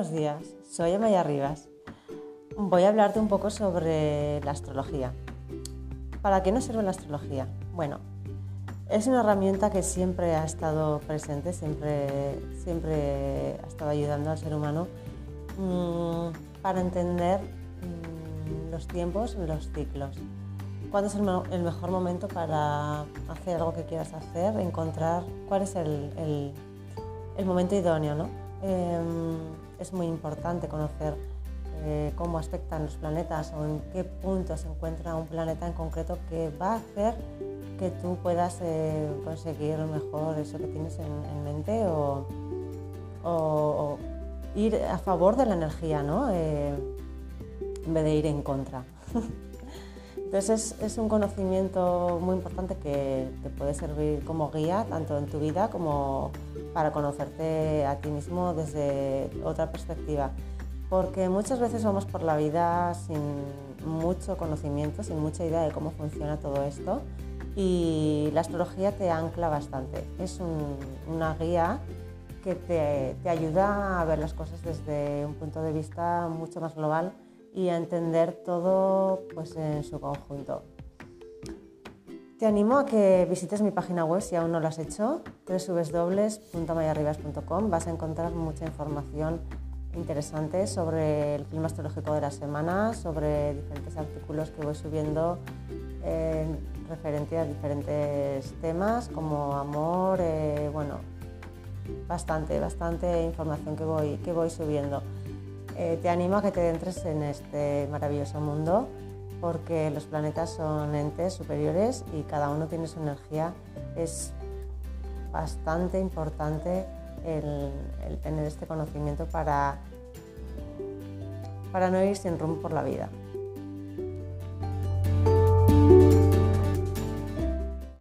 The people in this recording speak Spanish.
buenos días. Soy Amaya Rivas. Voy a hablarte un poco sobre la astrología. ¿Para qué nos sirve la astrología? Bueno, es una herramienta que siempre ha estado presente, siempre, siempre ha estado ayudando al ser humano mm, para entender mm, los tiempos, los ciclos. ¿Cuándo es el, mejor momento para hacer algo que quieras hacer? Encontrar cuál es el, el momento idóneo, ¿no? Em, es muy importante conocer eh, cómo aspectan los planetas o en qué punto se encuentra un planeta en concreto que va a hacer que tú puedas eh, conseguir mejor eso que tienes en, mente o, ir a favor de la energía, ¿no? Eh, en vez de ir en contra. Entonces es, un conocimiento muy importante que te puede servir como guía tanto en tu vida como para conocerte a ti mismo desde otra perspectiva. Porque muchas veces vamos por la vida sin mucho conocimiento, sin mucha idea de cómo funciona todo esto y la astrología te ancla bastante. Es una guía que te, te ayuda a ver las cosas desde un punto de vista mucho más global y a entender todo pues, en su conjunto. Te animo a que visites mi página web si aún no lo has hecho, www.mayarribas.com. Vas a encontrar mucha información interesante sobre el clima astrológico de la semana, sobre diferentes artículos que voy subiendo en referente a diferentes temas como amor, eh, bueno, bastante, bastante información que voy, que voy subiendo. Eh, te animo a que te entres en este maravilloso mundo porque los planetas son entes superiores y cada uno tiene su energía. Es bastante importante el, tener este conocimiento para, para no ir sin rumbo por la vida.